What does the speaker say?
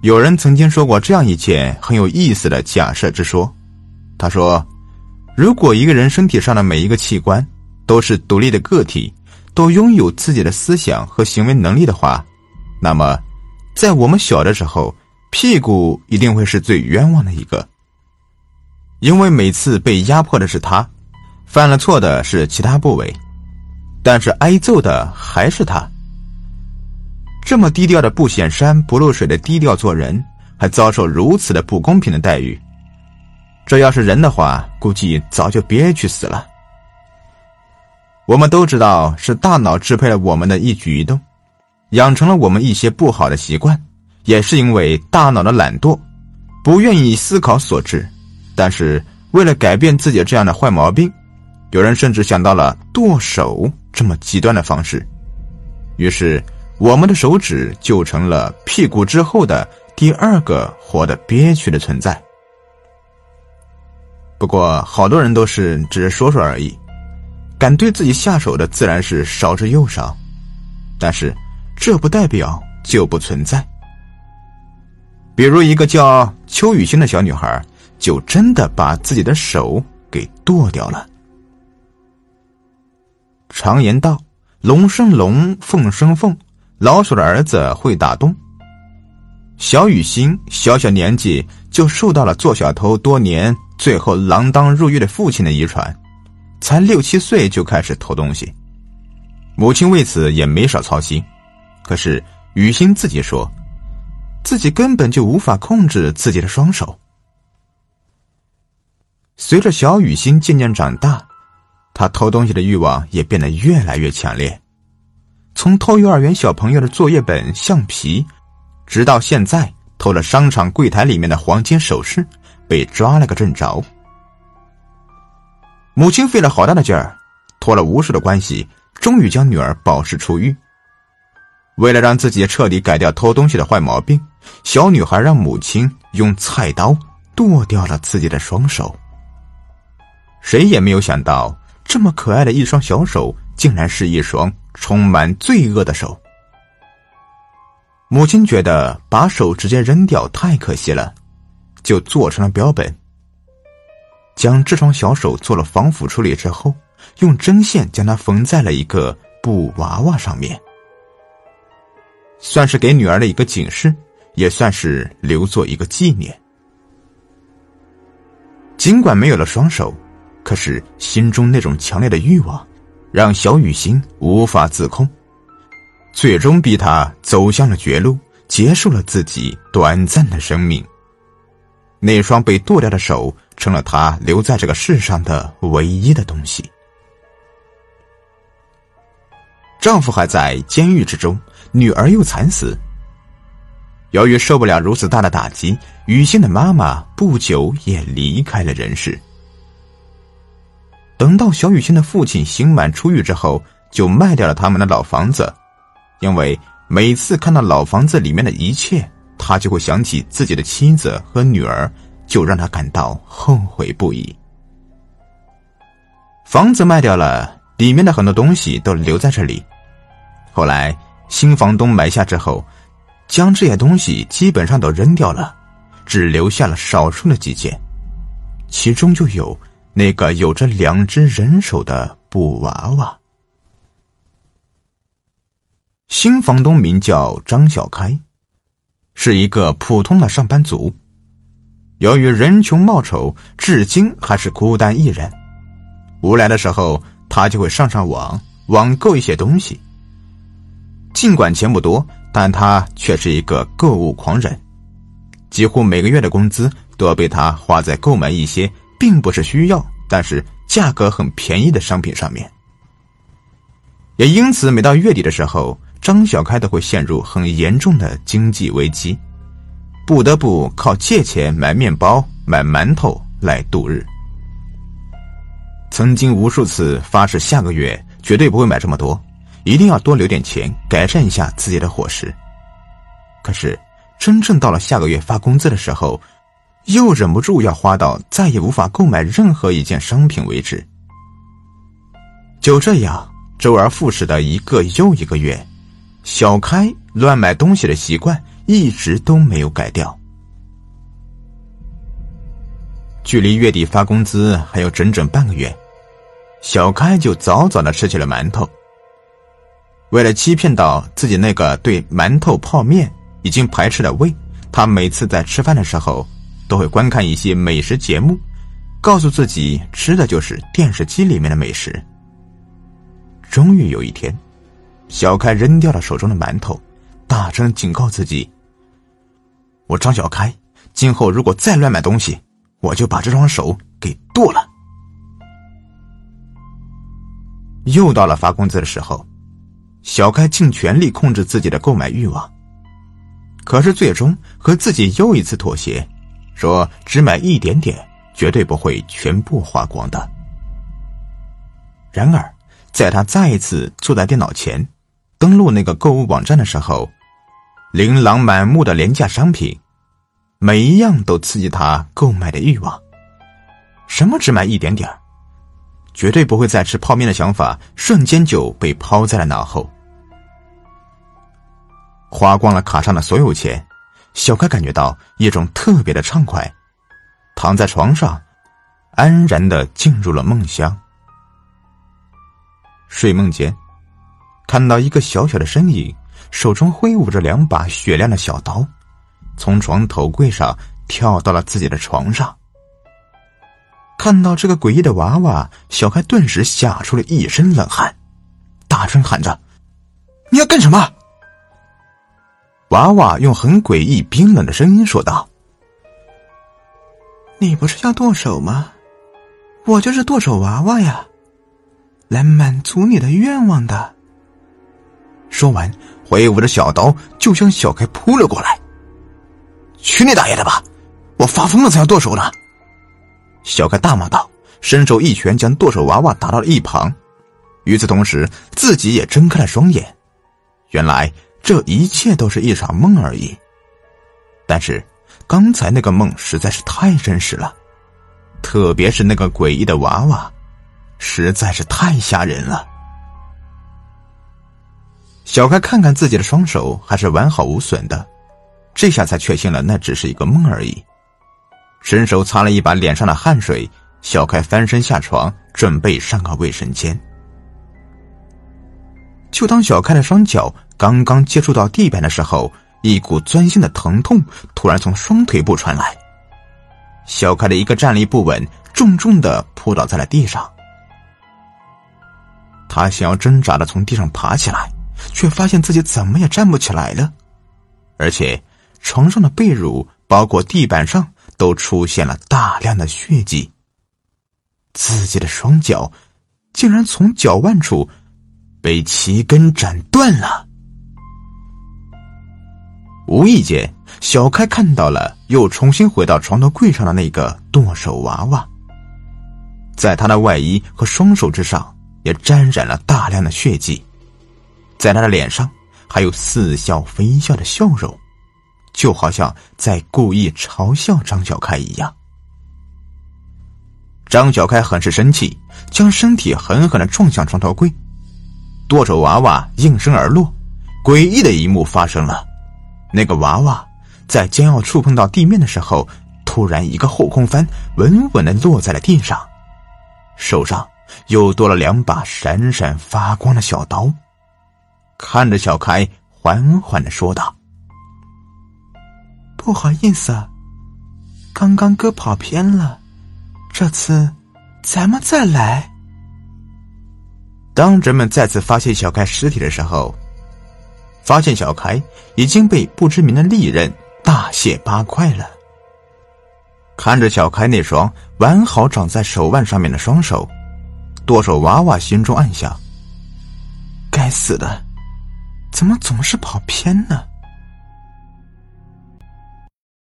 有人曾经说过这样一件很有意思的假设之说，他说：“如果一个人身体上的每一个器官都是独立的个体，都拥有自己的思想和行为能力的话，那么，在我们小的时候，屁股一定会是最冤枉的一个，因为每次被压迫的是他，犯了错的是其他部位，但是挨揍的还是他。”这么低调的不显山不露水的低调做人，还遭受如此的不公平的待遇，这要是人的话，估计早就憋屈死了。我们都知道是大脑支配了我们的一举一动，养成了我们一些不好的习惯，也是因为大脑的懒惰，不愿意思考所致。但是为了改变自己这样的坏毛病，有人甚至想到了剁手这么极端的方式，于是。我们的手指就成了屁股之后的第二个活得憋屈的存在。不过，好多人都是只是说说而已，敢对自己下手的自然是少之又少。但是，这不代表就不存在。比如，一个叫邱雨欣的小女孩，就真的把自己的手给剁掉了。常言道：“龙生龙，凤生凤。”老鼠的儿子会打洞。小雨欣小小年纪就受到了做小偷多年，最后锒铛入狱的父亲的遗传，才六七岁就开始偷东西，母亲为此也没少操心。可是雨欣自己说，自己根本就无法控制自己的双手。随着小雨欣渐渐长大，他偷东西的欲望也变得越来越强烈。从偷幼儿园小朋友的作业本、橡皮，直到现在偷了商场柜台里面的黄金首饰，被抓了个正着。母亲费了好大的劲儿，托了无数的关系，终于将女儿保释出狱。为了让自己彻底改掉偷东西的坏毛病，小女孩让母亲用菜刀剁掉了自己的双手。谁也没有想到，这么可爱的一双小手，竟然是一双。充满罪恶的手，母亲觉得把手直接扔掉太可惜了，就做成了标本。将这双小手做了防腐处理之后，用针线将它缝在了一个布娃娃上面，算是给女儿的一个警示，也算是留作一个纪念。尽管没有了双手，可是心中那种强烈的欲望。让小雨欣无法自控，最终逼他走向了绝路，结束了自己短暂的生命。那双被剁掉的手成了他留在这个世上的唯一的东西。丈夫还在监狱之中，女儿又惨死。由于受不了如此大的打击，雨欣的妈妈不久也离开了人世。等到小雨欣的父亲刑满出狱之后，就卖掉了他们的老房子，因为每次看到老房子里面的一切，他就会想起自己的妻子和女儿，就让他感到后悔不已。房子卖掉了，里面的很多东西都留在这里。后来新房东买下之后，将这些东西基本上都扔掉了，只留下了少数的几件，其中就有。那个有着两只人手的布娃娃，新房东名叫张小开，是一个普通的上班族。由于人穷貌丑，至今还是孤单一人。无聊的时候，他就会上上网，网购一些东西。尽管钱不多，但他却是一个购物狂人，几乎每个月的工资都要被他花在购买一些。并不是需要，但是价格很便宜的商品上面。也因此，每到月底的时候，张小开都会陷入很严重的经济危机，不得不靠借钱买面包、买馒头来度日。曾经无数次发誓下个月绝对不会买这么多，一定要多留点钱改善一下自己的伙食。可是，真正到了下个月发工资的时候，又忍不住要花到再也无法购买任何一件商品为止。就这样，周而复始的一个又一个月，小开乱买东西的习惯一直都没有改掉。距离月底发工资还有整整半个月，小开就早早的吃起了馒头。为了欺骗到自己那个对馒头泡面已经排斥的胃，他每次在吃饭的时候都会观看一些美食节目，告诉自己吃的就是电视机里面的美食。终于有一天，小开扔掉了手中的馒头，大声警告自己：“我张小开，今后如果再乱买东西。”我就把这双手给剁了。又到了发工资的时候，小开尽全力控制自己的购买欲望，可是最终和自己又一次妥协，说只买一点点，绝对不会全部花光的。然而，在他再一次坐在电脑前，登录那个购物网站的时候，琳琅满目的廉价商品。每一样都刺激他购买的欲望。什么只买一点点绝对不会再吃泡面的想法瞬间就被抛在了脑后。花光了卡上的所有钱，小开感觉到一种特别的畅快，躺在床上，安然的进入了梦乡。睡梦间，看到一个小小的身影，手中挥舞着两把雪亮的小刀。从床头柜上跳到了自己的床上，看到这个诡异的娃娃，小开顿时吓出了一身冷汗，大声喊着：“你要干什么？”娃娃用很诡异、冰冷的声音说道：“你不是要剁手吗？我就是剁手娃娃呀，来满足你的愿望的。”说完，挥舞着小刀就向小开扑了过来。去你大爷的吧！我发疯了才要剁手呢！小开大骂道，伸手一拳将剁手娃娃打到了一旁。与此同时，自己也睁开了双眼。原来这一切都是一场梦而已。但是刚才那个梦实在是太真实了，特别是那个诡异的娃娃，实在是太吓人了。小开看看自己的双手，还是完好无损的。这下才确信了，那只是一个梦而已。伸手擦了一把脸上的汗水，小开翻身下床，准备上个卫生间。就当小开的双脚刚刚接触到地板的时候，一股钻心的疼痛突然从双腿部传来。小开的一个站立不稳，重重的扑倒在了地上。他想要挣扎的从地上爬起来，却发现自己怎么也站不起来了，而且。床上的被褥，包括地板上，都出现了大量的血迹。自己的双脚，竟然从脚腕处被齐根斩断了。无意间，小开看到了又重新回到床头柜上的那个剁手娃娃，在他的外衣和双手之上也沾染了大量的血迹，在他的脸上还有似笑非笑的笑容。就好像在故意嘲笑张小开一样。张小开很是生气，将身体狠狠的撞向床头柜，剁手娃娃应声而落。诡异的一幕发生了，那个娃娃在将要触碰到地面的时候，突然一个后空翻，稳稳的落在了地上，手上又多了两把闪闪发光的小刀，看着小开，缓缓的说道。不好意思，刚刚哥跑偏了，这次咱们再来。当人们再次发现小开尸体的时候，发现小开已经被不知名的利刃大卸八块了。看着小开那双完好长在手腕上面的双手，剁手娃娃心中暗想：该死的，怎么总是跑偏呢？